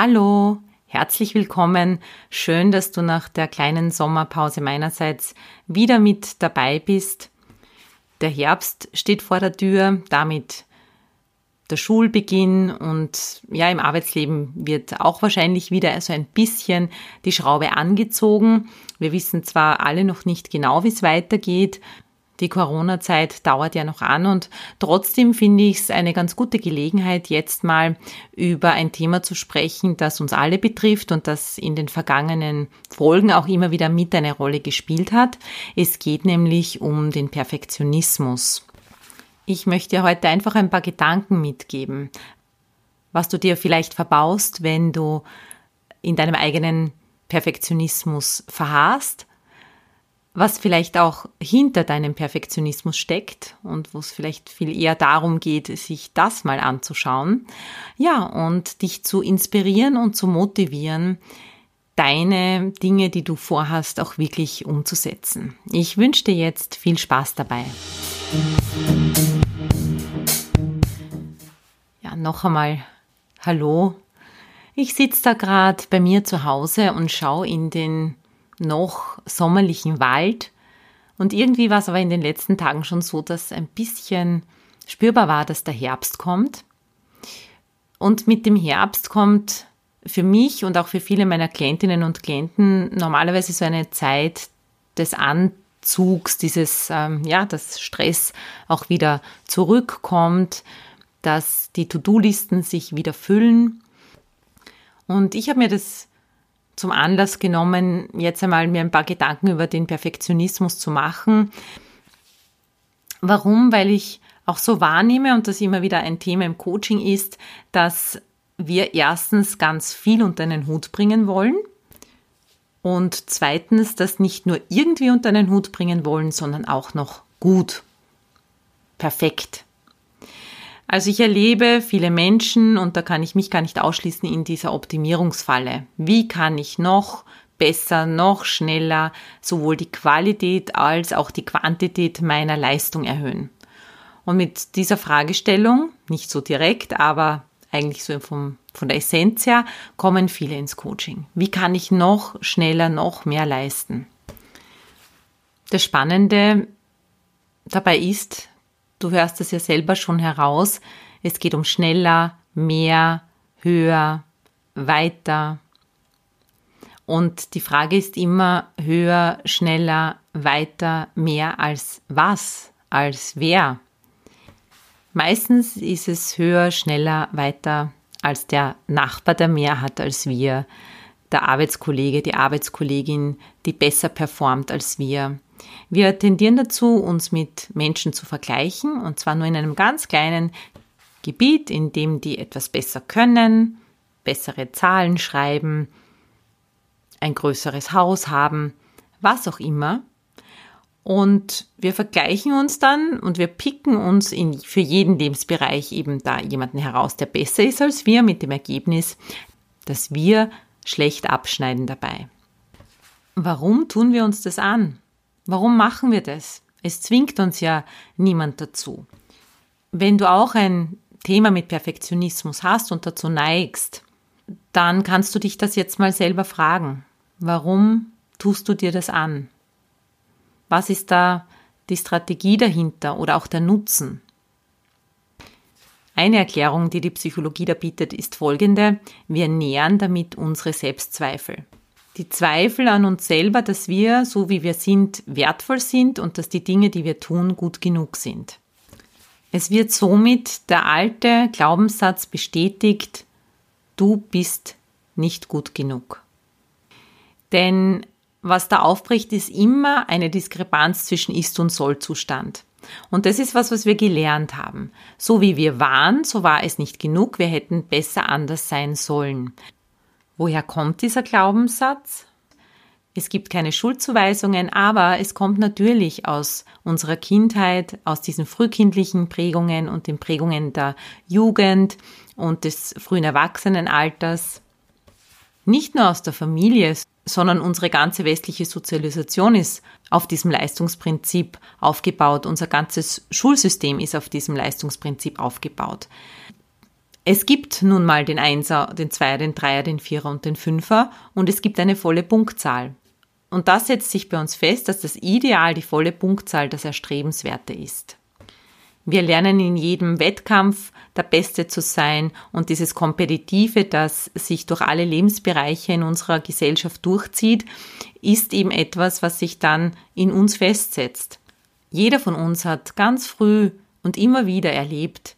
Hallo, herzlich willkommen. Schön, dass du nach der kleinen Sommerpause meinerseits wieder mit dabei bist. Der Herbst steht vor der Tür, damit der Schulbeginn und ja, im Arbeitsleben wird auch wahrscheinlich wieder so ein bisschen die Schraube angezogen. Wir wissen zwar alle noch nicht genau, wie es weitergeht. Die Corona-Zeit dauert ja noch an und trotzdem finde ich es eine ganz gute Gelegenheit, jetzt mal über ein Thema zu sprechen, das uns alle betrifft und das in den vergangenen Folgen auch immer wieder mit eine Rolle gespielt hat. Es geht nämlich um den Perfektionismus. Ich möchte dir heute einfach ein paar Gedanken mitgeben, was du dir vielleicht verbaust, wenn du in deinem eigenen Perfektionismus verharrst, was vielleicht auch hinter deinem Perfektionismus steckt und wo es vielleicht viel eher darum geht, sich das mal anzuschauen. Ja, und dich zu inspirieren und zu motivieren, deine Dinge, die du vorhast, auch wirklich umzusetzen. Ich wünsche dir jetzt viel Spaß dabei. Ja, noch einmal Hallo. Ich sitze da gerade bei mir zu Hause und schaue in den noch sommerlichen Wald. Und irgendwie war es aber in den letzten Tagen schon so, dass ein bisschen spürbar war, dass der Herbst kommt. Und mit dem Herbst kommt für mich und auch für viele meiner Klientinnen und Klienten normalerweise so eine Zeit des Anzugs Zugs, dieses, ähm, ja, dass Stress auch wieder zurückkommt, dass die To-Do-Listen sich wieder füllen. Und ich habe mir das zum Anlass genommen, jetzt einmal mir ein paar Gedanken über den Perfektionismus zu machen. Warum? Weil ich auch so wahrnehme und das immer wieder ein Thema im Coaching ist, dass wir erstens ganz viel unter einen Hut bringen wollen und zweitens, das nicht nur irgendwie unter einen Hut bringen wollen, sondern auch noch gut. Perfekt. Also ich erlebe viele Menschen, und da kann ich mich gar nicht ausschließen, in dieser Optimierungsfalle. Wie kann ich noch besser, noch schneller sowohl die Qualität als auch die Quantität meiner Leistung erhöhen? Und mit dieser Fragestellung, nicht so direkt, aber eigentlich so vom, von der Essenz her, kommen viele ins Coaching. Wie kann ich noch schneller, noch mehr leisten? Das Spannende dabei ist, du hörst es ja selber schon heraus, es geht um schneller, mehr, höher, weiter. Und die Frage ist immer höher, schneller, weiter, mehr als was, als wer. Meistens ist es höher, schneller, weiter als der Nachbar, der mehr hat als wir, der Arbeitskollege, die Arbeitskollegin, die besser performt als wir. Wir tendieren dazu, uns mit Menschen zu vergleichen, und zwar nur in einem ganz kleinen Gebiet, in dem die etwas besser können, bessere Zahlen schreiben, ein größeres Haus haben, was auch immer. Und wir vergleichen uns dann und wir picken uns in, für jeden Lebensbereich eben da jemanden heraus, der besser ist als wir, mit dem Ergebnis, dass wir schlecht abschneiden dabei. Warum tun wir uns das an? Warum machen wir das? Es zwingt uns ja niemand dazu. Wenn du auch ein Thema mit Perfektionismus hast und dazu neigst, dann kannst du dich das jetzt mal selber fragen. Warum tust du dir das an? Was ist da die Strategie dahinter oder auch der Nutzen? Eine Erklärung, die die Psychologie da bietet, ist folgende. Wir nähern damit unsere Selbstzweifel. Die Zweifel an uns selber, dass wir, so wie wir sind, wertvoll sind und dass die Dinge, die wir tun, gut genug sind. Es wird somit der alte Glaubenssatz bestätigt, du bist nicht gut genug. Denn was da aufbricht, ist immer eine Diskrepanz zwischen Ist- und Soll-Zustand. Und das ist was, was wir gelernt haben. So wie wir waren, so war es nicht genug, wir hätten besser anders sein sollen. Woher kommt dieser Glaubenssatz? Es gibt keine Schuldzuweisungen, aber es kommt natürlich aus unserer Kindheit, aus diesen frühkindlichen Prägungen und den Prägungen der Jugend und des frühen Erwachsenenalters. Nicht nur aus der Familie, sondern unsere ganze westliche Sozialisation ist auf diesem Leistungsprinzip aufgebaut. Unser ganzes Schulsystem ist auf diesem Leistungsprinzip aufgebaut. Es gibt nun mal den Einser, den Zweier, den Dreier, den Vierer und den Fünfer und es gibt eine volle Punktzahl. Und das setzt sich bei uns fest, dass das Ideal, die volle Punktzahl, das Erstrebenswerte ist. Wir lernen in jedem Wettkampf der Beste zu sein und dieses Kompetitive, das sich durch alle Lebensbereiche in unserer Gesellschaft durchzieht, ist eben etwas, was sich dann in uns festsetzt. Jeder von uns hat ganz früh und immer wieder erlebt,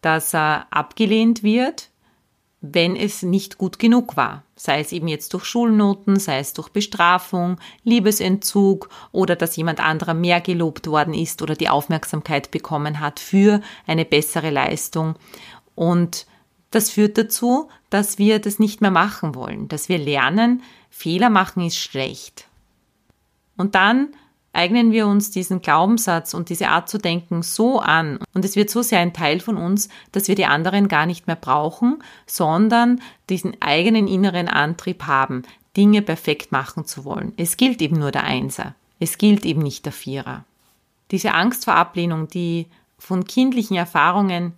dass er abgelehnt wird, wenn es nicht gut genug war. Sei es eben jetzt durch Schulnoten, sei es durch Bestrafung, Liebesentzug oder dass jemand anderer mehr gelobt worden ist oder die Aufmerksamkeit bekommen hat für eine bessere Leistung. Und das führt dazu, dass wir das nicht mehr machen wollen, dass wir lernen, Fehler machen ist schlecht. Und dann eignen wir uns diesen Glaubenssatz und diese Art zu denken so an und es wird so sehr ein Teil von uns, dass wir die anderen gar nicht mehr brauchen, sondern diesen eigenen inneren Antrieb haben, Dinge perfekt machen zu wollen. Es gilt eben nur der Einser. Es gilt eben nicht der Vierer. Diese Angst vor Ablehnung, die von kindlichen Erfahrungen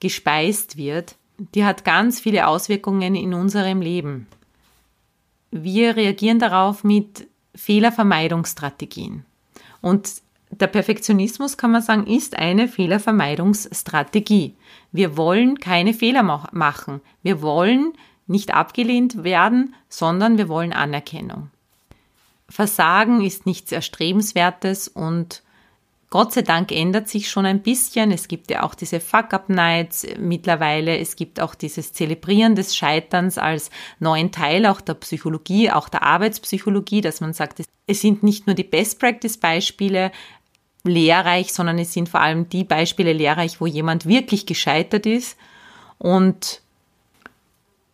gespeist wird, die hat ganz viele Auswirkungen in unserem Leben. Wir reagieren darauf mit Fehlervermeidungsstrategien. Und der Perfektionismus, kann man sagen, ist eine Fehlervermeidungsstrategie. Wir wollen keine Fehler machen. Wir wollen nicht abgelehnt werden, sondern wir wollen Anerkennung. Versagen ist nichts Erstrebenswertes und Gott sei Dank ändert sich schon ein bisschen. Es gibt ja auch diese Fuck-Up-Nights mittlerweile. Es gibt auch dieses Zelebrieren des Scheiterns als neuen Teil auch der Psychologie, auch der Arbeitspsychologie, dass man sagt, es sind nicht nur die Best-Practice-Beispiele lehrreich, sondern es sind vor allem die Beispiele lehrreich, wo jemand wirklich gescheitert ist. Und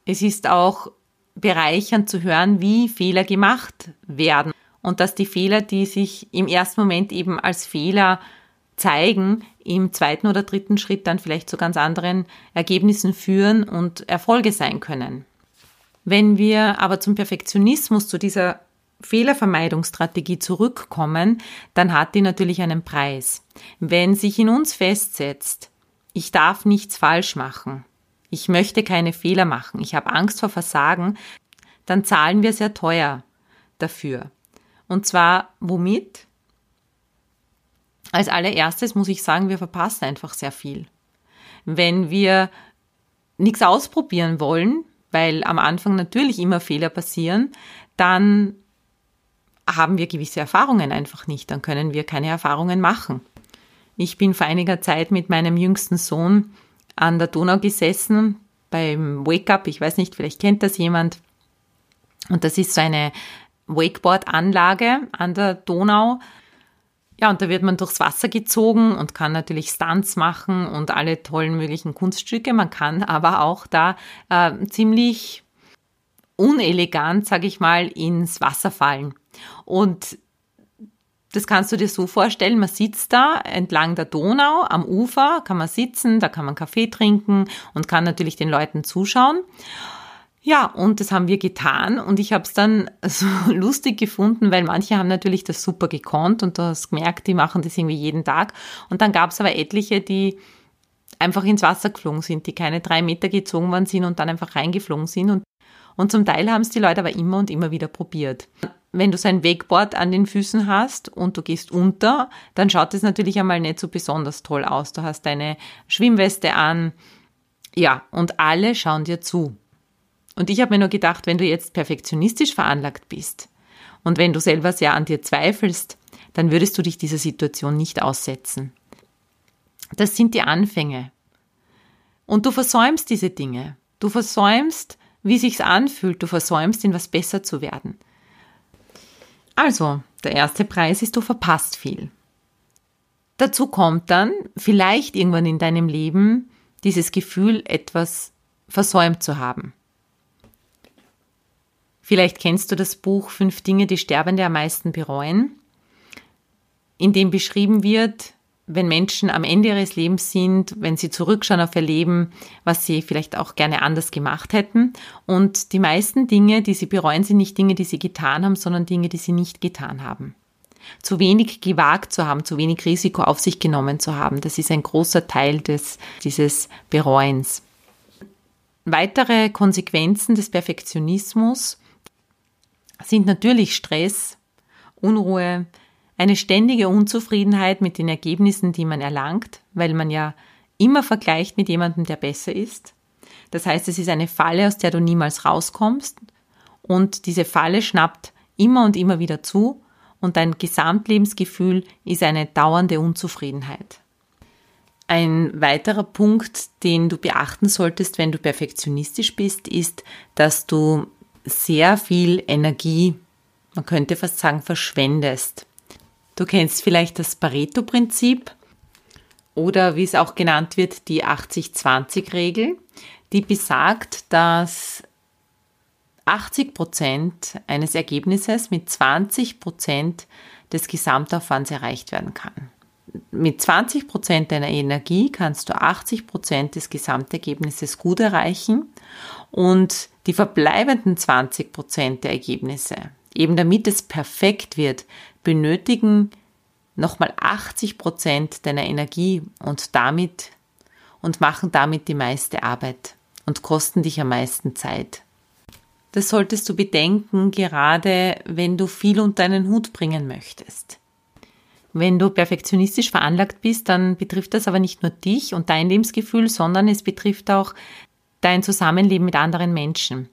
es ist auch bereichernd zu hören, wie Fehler gemacht werden und dass die Fehler, die sich im ersten Moment eben als Fehler zeigen, im zweiten oder dritten Schritt dann vielleicht zu ganz anderen Ergebnissen führen und Erfolge sein können. Wenn wir aber zum Perfektionismus, zu dieser Fehlervermeidungsstrategie zurückkommen, dann hat die natürlich einen Preis. Wenn sich in uns festsetzt, ich darf nichts falsch machen, ich möchte keine Fehler machen, ich habe Angst vor Versagen, dann zahlen wir sehr teuer dafür. Und zwar womit? Als allererstes muss ich sagen, wir verpassen einfach sehr viel. Wenn wir nichts ausprobieren wollen, weil am Anfang natürlich immer Fehler passieren, dann haben wir gewisse Erfahrungen einfach nicht, dann können wir keine Erfahrungen machen. Ich bin vor einiger Zeit mit meinem jüngsten Sohn an der Donau gesessen beim Wake Up, ich weiß nicht, vielleicht kennt das jemand. Und das ist so eine Wakeboard-Anlage an der Donau. Ja, und da wird man durchs Wasser gezogen und kann natürlich Stunts machen und alle tollen möglichen Kunststücke. Man kann aber auch da äh, ziemlich unelegant, sage ich mal, ins Wasser fallen. Und das kannst du dir so vorstellen, man sitzt da entlang der Donau am Ufer, kann man sitzen, da kann man Kaffee trinken und kann natürlich den Leuten zuschauen. Ja, und das haben wir getan und ich habe es dann so lustig gefunden, weil manche haben natürlich das super gekonnt und du hast gemerkt, die machen das irgendwie jeden Tag. Und dann gab es aber etliche, die einfach ins Wasser geflogen sind, die keine drei Meter gezogen worden sind und dann einfach reingeflogen sind. Und, und zum Teil haben es die Leute aber immer und immer wieder probiert. Wenn du so ein Wakeboard an den Füßen hast und du gehst unter, dann schaut es natürlich einmal nicht so besonders toll aus. Du hast deine Schwimmweste an, ja, und alle schauen dir zu. Und ich habe mir nur gedacht, wenn du jetzt perfektionistisch veranlagt bist und wenn du selber sehr an dir zweifelst, dann würdest du dich dieser Situation nicht aussetzen. Das sind die Anfänge. Und du versäumst diese Dinge. Du versäumst, wie sich's anfühlt. Du versäumst, in was besser zu werden. Also, der erste Preis ist, du verpasst viel. Dazu kommt dann vielleicht irgendwann in deinem Leben dieses Gefühl, etwas versäumt zu haben. Vielleicht kennst du das Buch Fünf Dinge, die Sterbende am meisten bereuen, in dem beschrieben wird, wenn Menschen am Ende ihres Lebens sind, wenn sie zurückschauen auf ihr Leben, was sie vielleicht auch gerne anders gemacht hätten. Und die meisten Dinge, die sie bereuen, sind nicht Dinge, die sie getan haben, sondern Dinge, die sie nicht getan haben. Zu wenig gewagt zu haben, zu wenig Risiko auf sich genommen zu haben, das ist ein großer Teil des, dieses Bereuens. Weitere Konsequenzen des Perfektionismus sind natürlich Stress, Unruhe, eine ständige Unzufriedenheit mit den Ergebnissen, die man erlangt, weil man ja immer vergleicht mit jemandem, der besser ist. Das heißt, es ist eine Falle, aus der du niemals rauskommst und diese Falle schnappt immer und immer wieder zu und dein Gesamtlebensgefühl ist eine dauernde Unzufriedenheit. Ein weiterer Punkt, den du beachten solltest, wenn du perfektionistisch bist, ist, dass du sehr viel Energie, man könnte fast sagen, verschwendest. Du kennst vielleicht das Pareto-Prinzip oder wie es auch genannt wird, die 80-20-Regel, die besagt, dass 80 Prozent eines Ergebnisses mit 20 Prozent des Gesamtaufwands erreicht werden kann. Mit 20 Prozent deiner Energie kannst du 80 Prozent des Gesamtergebnisses gut erreichen und die verbleibenden 20 Prozent der Ergebnisse, eben damit es perfekt wird, benötigen nochmal 80 Prozent deiner Energie und damit und machen damit die meiste Arbeit und kosten dich am meisten Zeit. Das solltest du bedenken, gerade wenn du viel unter deinen Hut bringen möchtest. Wenn du perfektionistisch veranlagt bist, dann betrifft das aber nicht nur dich und dein Lebensgefühl, sondern es betrifft auch dein Zusammenleben mit anderen Menschen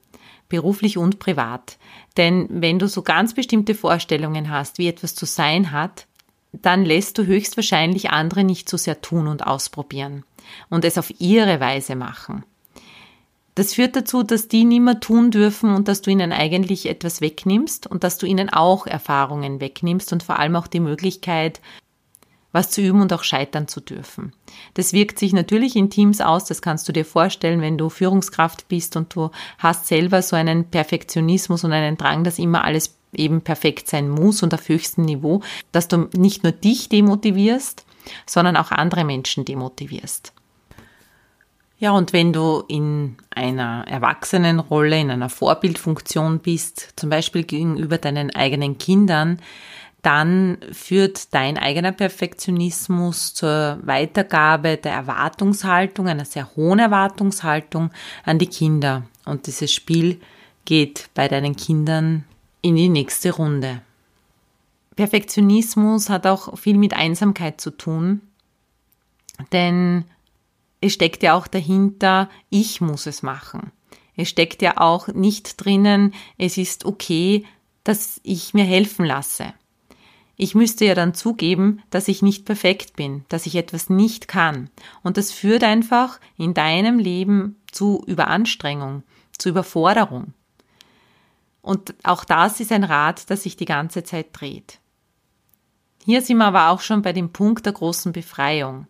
beruflich und privat. Denn wenn du so ganz bestimmte Vorstellungen hast, wie etwas zu sein hat, dann lässt du höchstwahrscheinlich andere nicht so sehr tun und ausprobieren und es auf ihre Weise machen. Das führt dazu, dass die nimmer tun dürfen und dass du ihnen eigentlich etwas wegnimmst und dass du ihnen auch Erfahrungen wegnimmst und vor allem auch die Möglichkeit, was zu üben und auch scheitern zu dürfen. Das wirkt sich natürlich in Teams aus, das kannst du dir vorstellen, wenn du Führungskraft bist und du hast selber so einen Perfektionismus und einen Drang, dass immer alles eben perfekt sein muss und auf höchstem Niveau, dass du nicht nur dich demotivierst, sondern auch andere Menschen demotivierst. Ja, und wenn du in einer Erwachsenenrolle, in einer Vorbildfunktion bist, zum Beispiel gegenüber deinen eigenen Kindern, dann führt dein eigener Perfektionismus zur Weitergabe der Erwartungshaltung, einer sehr hohen Erwartungshaltung an die Kinder. Und dieses Spiel geht bei deinen Kindern in die nächste Runde. Perfektionismus hat auch viel mit Einsamkeit zu tun, denn es steckt ja auch dahinter, ich muss es machen. Es steckt ja auch nicht drinnen, es ist okay, dass ich mir helfen lasse. Ich müsste ja dann zugeben, dass ich nicht perfekt bin, dass ich etwas nicht kann. Und das führt einfach in deinem Leben zu Überanstrengung, zu Überforderung. Und auch das ist ein Rad, das sich die ganze Zeit dreht. Hier sind wir aber auch schon bei dem Punkt der großen Befreiung.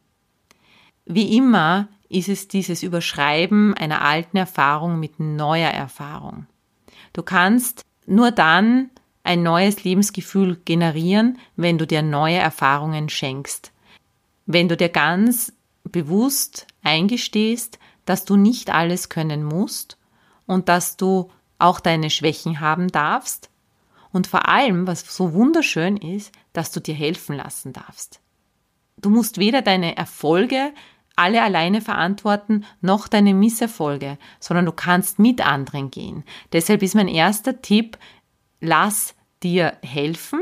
Wie immer ist es dieses Überschreiben einer alten Erfahrung mit neuer Erfahrung. Du kannst nur dann ein neues Lebensgefühl generieren, wenn du dir neue Erfahrungen schenkst. Wenn du dir ganz bewusst eingestehst, dass du nicht alles können musst und dass du auch deine Schwächen haben darfst und vor allem, was so wunderschön ist, dass du dir helfen lassen darfst. Du musst weder deine Erfolge alle alleine verantworten, noch deine Misserfolge, sondern du kannst mit anderen gehen. Deshalb ist mein erster Tipp, lass dir helfen.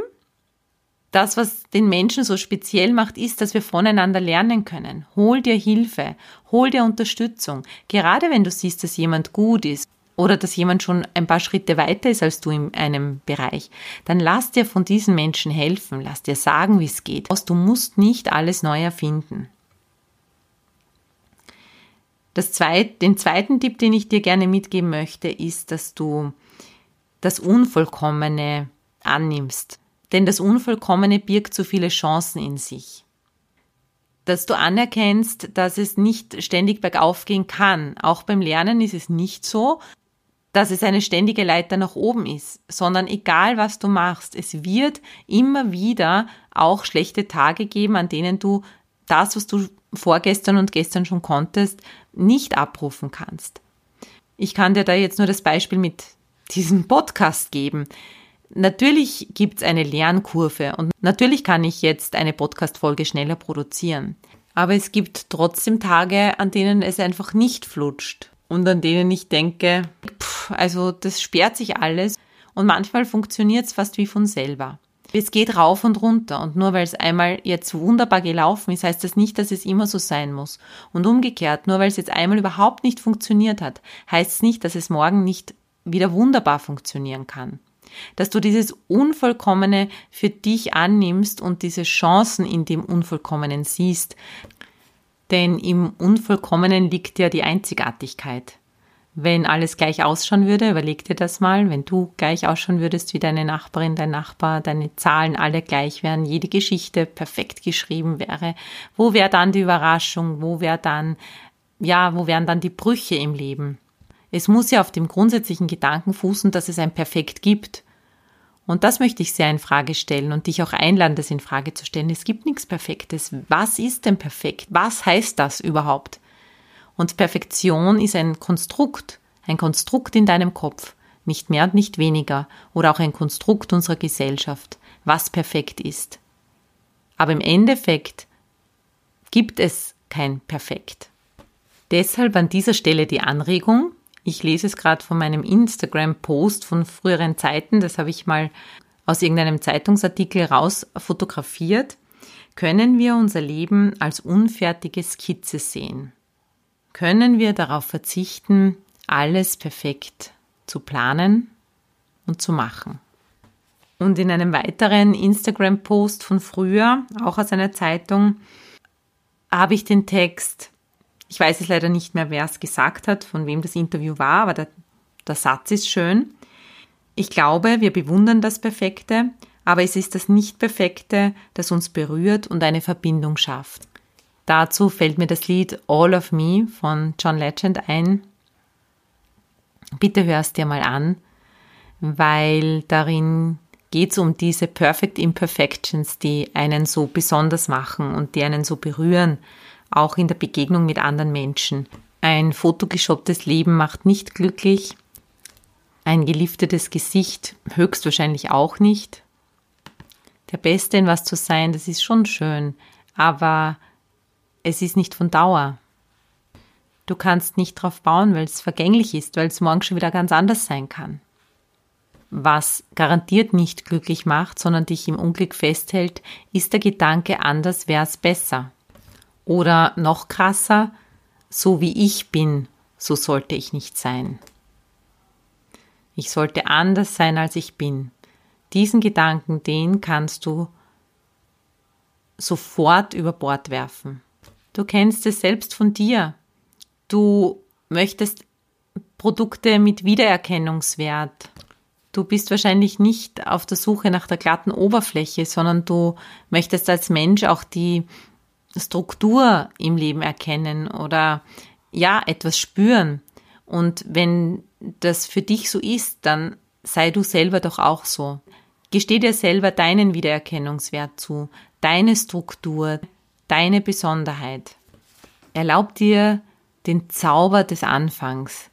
Das, was den Menschen so speziell macht, ist, dass wir voneinander lernen können. Hol dir Hilfe, hol dir Unterstützung. Gerade wenn du siehst, dass jemand gut ist oder dass jemand schon ein paar Schritte weiter ist als du in einem Bereich, dann lass dir von diesen Menschen helfen, lass dir sagen, wie es geht. Du musst nicht alles neu erfinden. Zweit, den zweiten Tipp, den ich dir gerne mitgeben möchte, ist, dass du das Unvollkommene annimmst. Denn das Unvollkommene birgt so viele Chancen in sich. dass du anerkennst, dass es nicht ständig bergauf gehen kann. Auch beim Lernen ist es nicht so, dass es eine ständige Leiter nach oben ist, sondern egal was du machst, es wird immer wieder auch schlechte Tage geben, an denen du das, was du vorgestern und gestern schon konntest, nicht abrufen kannst. Ich kann dir da jetzt nur das Beispiel mit diesem Podcast geben. Natürlich gibt es eine Lernkurve und natürlich kann ich jetzt eine Podcast-Folge schneller produzieren. Aber es gibt trotzdem Tage, an denen es einfach nicht flutscht und an denen ich denke, pff, also das sperrt sich alles und manchmal funktioniert es fast wie von selber. Es geht rauf und runter und nur weil es einmal jetzt wunderbar gelaufen ist, heißt das nicht, dass es immer so sein muss. Und umgekehrt, nur weil es jetzt einmal überhaupt nicht funktioniert hat, heißt es nicht, dass es morgen nicht wieder wunderbar funktionieren kann. Dass du dieses Unvollkommene für dich annimmst und diese Chancen in dem Unvollkommenen siehst. Denn im Unvollkommenen liegt ja die Einzigartigkeit wenn alles gleich ausschauen würde, überleg dir das mal, wenn du gleich ausschauen würdest wie deine Nachbarin, dein Nachbar, deine Zahlen alle gleich wären, jede Geschichte perfekt geschrieben wäre, wo wäre dann die Überraschung, wo wäre dann, ja, wo wären dann die Brüche im Leben? Es muss ja auf dem grundsätzlichen Gedanken fußen, dass es ein Perfekt gibt. Und das möchte ich sehr in Frage stellen und dich auch einladen, das in Frage zu stellen. Es gibt nichts Perfektes. Was ist denn perfekt? Was heißt das überhaupt? Und Perfektion ist ein Konstrukt, ein Konstrukt in deinem Kopf, nicht mehr und nicht weniger, oder auch ein Konstrukt unserer Gesellschaft, was perfekt ist. Aber im Endeffekt gibt es kein Perfekt. Deshalb an dieser Stelle die Anregung, ich lese es gerade von meinem Instagram-Post von früheren Zeiten, das habe ich mal aus irgendeinem Zeitungsartikel raus fotografiert, können wir unser Leben als unfertige Skizze sehen können wir darauf verzichten, alles perfekt zu planen und zu machen. Und in einem weiteren Instagram-Post von früher, auch aus einer Zeitung, habe ich den Text, ich weiß es leider nicht mehr, wer es gesagt hat, von wem das Interview war, aber der, der Satz ist schön. Ich glaube, wir bewundern das Perfekte, aber es ist das Nicht-Perfekte, das uns berührt und eine Verbindung schafft. Dazu fällt mir das Lied All of Me von John Legend ein. Bitte hörst dir mal an, weil darin geht es um diese Perfect Imperfections, die einen so besonders machen und die einen so berühren, auch in der Begegnung mit anderen Menschen. Ein fotogeshopptes Leben macht nicht glücklich, ein geliftetes Gesicht höchstwahrscheinlich auch nicht. Der Beste in was zu sein, das ist schon schön, aber es ist nicht von Dauer. Du kannst nicht drauf bauen, weil es vergänglich ist, weil es morgen schon wieder ganz anders sein kann. Was garantiert nicht glücklich macht, sondern dich im Unglück festhält, ist der Gedanke, anders wäre es besser. Oder noch krasser, so wie ich bin, so sollte ich nicht sein. Ich sollte anders sein, als ich bin. Diesen Gedanken, den kannst du sofort über Bord werfen. Du kennst es selbst von dir. Du möchtest Produkte mit Wiedererkennungswert. Du bist wahrscheinlich nicht auf der Suche nach der glatten Oberfläche, sondern du möchtest als Mensch auch die Struktur im Leben erkennen oder ja, etwas spüren. Und wenn das für dich so ist, dann sei du selber doch auch so. Gesteh dir selber deinen Wiedererkennungswert zu, deine Struktur, deine Besonderheit. Erlaub dir den Zauber des Anfangs,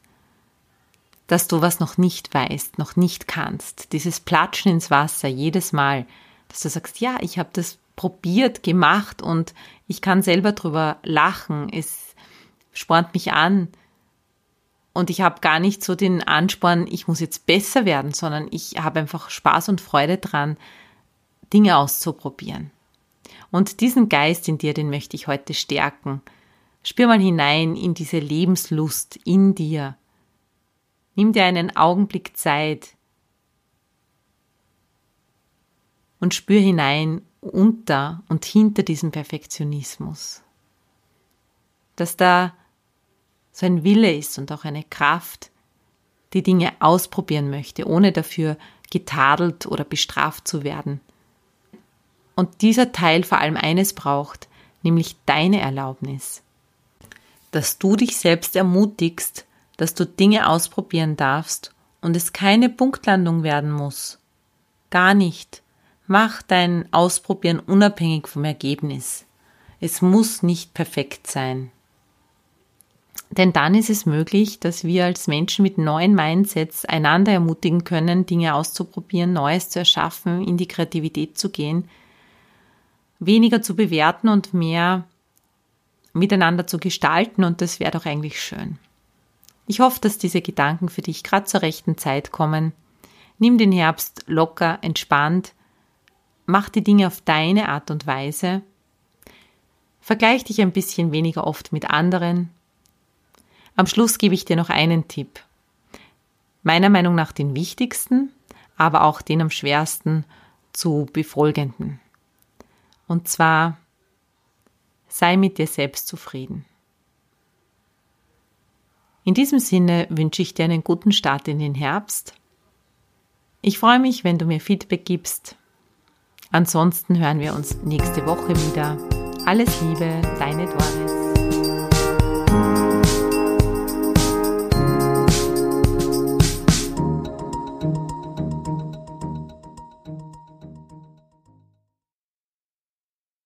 dass du was noch nicht weißt, noch nicht kannst. Dieses Platschen ins Wasser jedes Mal, dass du sagst, ja, ich habe das probiert, gemacht und ich kann selber drüber lachen. Es spornt mich an. Und ich habe gar nicht so den Ansporn, ich muss jetzt besser werden, sondern ich habe einfach Spaß und Freude dran, Dinge auszuprobieren. Und diesen Geist in dir, den möchte ich heute stärken. Spür mal hinein in diese Lebenslust in dir. Nimm dir einen Augenblick Zeit und spür hinein unter und hinter diesem Perfektionismus. Dass da so ein Wille ist und auch eine Kraft, die Dinge ausprobieren möchte, ohne dafür getadelt oder bestraft zu werden. Und dieser Teil vor allem eines braucht, nämlich deine Erlaubnis. Dass du dich selbst ermutigst, dass du Dinge ausprobieren darfst und es keine Punktlandung werden muss. Gar nicht. Mach dein Ausprobieren unabhängig vom Ergebnis. Es muss nicht perfekt sein. Denn dann ist es möglich, dass wir als Menschen mit neuen Mindsets einander ermutigen können, Dinge auszuprobieren, Neues zu erschaffen, in die Kreativität zu gehen, weniger zu bewerten und mehr miteinander zu gestalten und das wäre doch eigentlich schön. Ich hoffe, dass diese Gedanken für dich gerade zur rechten Zeit kommen. Nimm den Herbst locker, entspannt, mach die Dinge auf deine Art und Weise, vergleich dich ein bisschen weniger oft mit anderen. Am Schluss gebe ich dir noch einen Tipp. Meiner Meinung nach den wichtigsten, aber auch den am schwersten zu befolgenden. Und zwar sei mit dir selbst zufrieden. In diesem Sinne wünsche ich dir einen guten Start in den Herbst. Ich freue mich, wenn du mir Feedback gibst. Ansonsten hören wir uns nächste Woche wieder. Alles Liebe, deine Doris.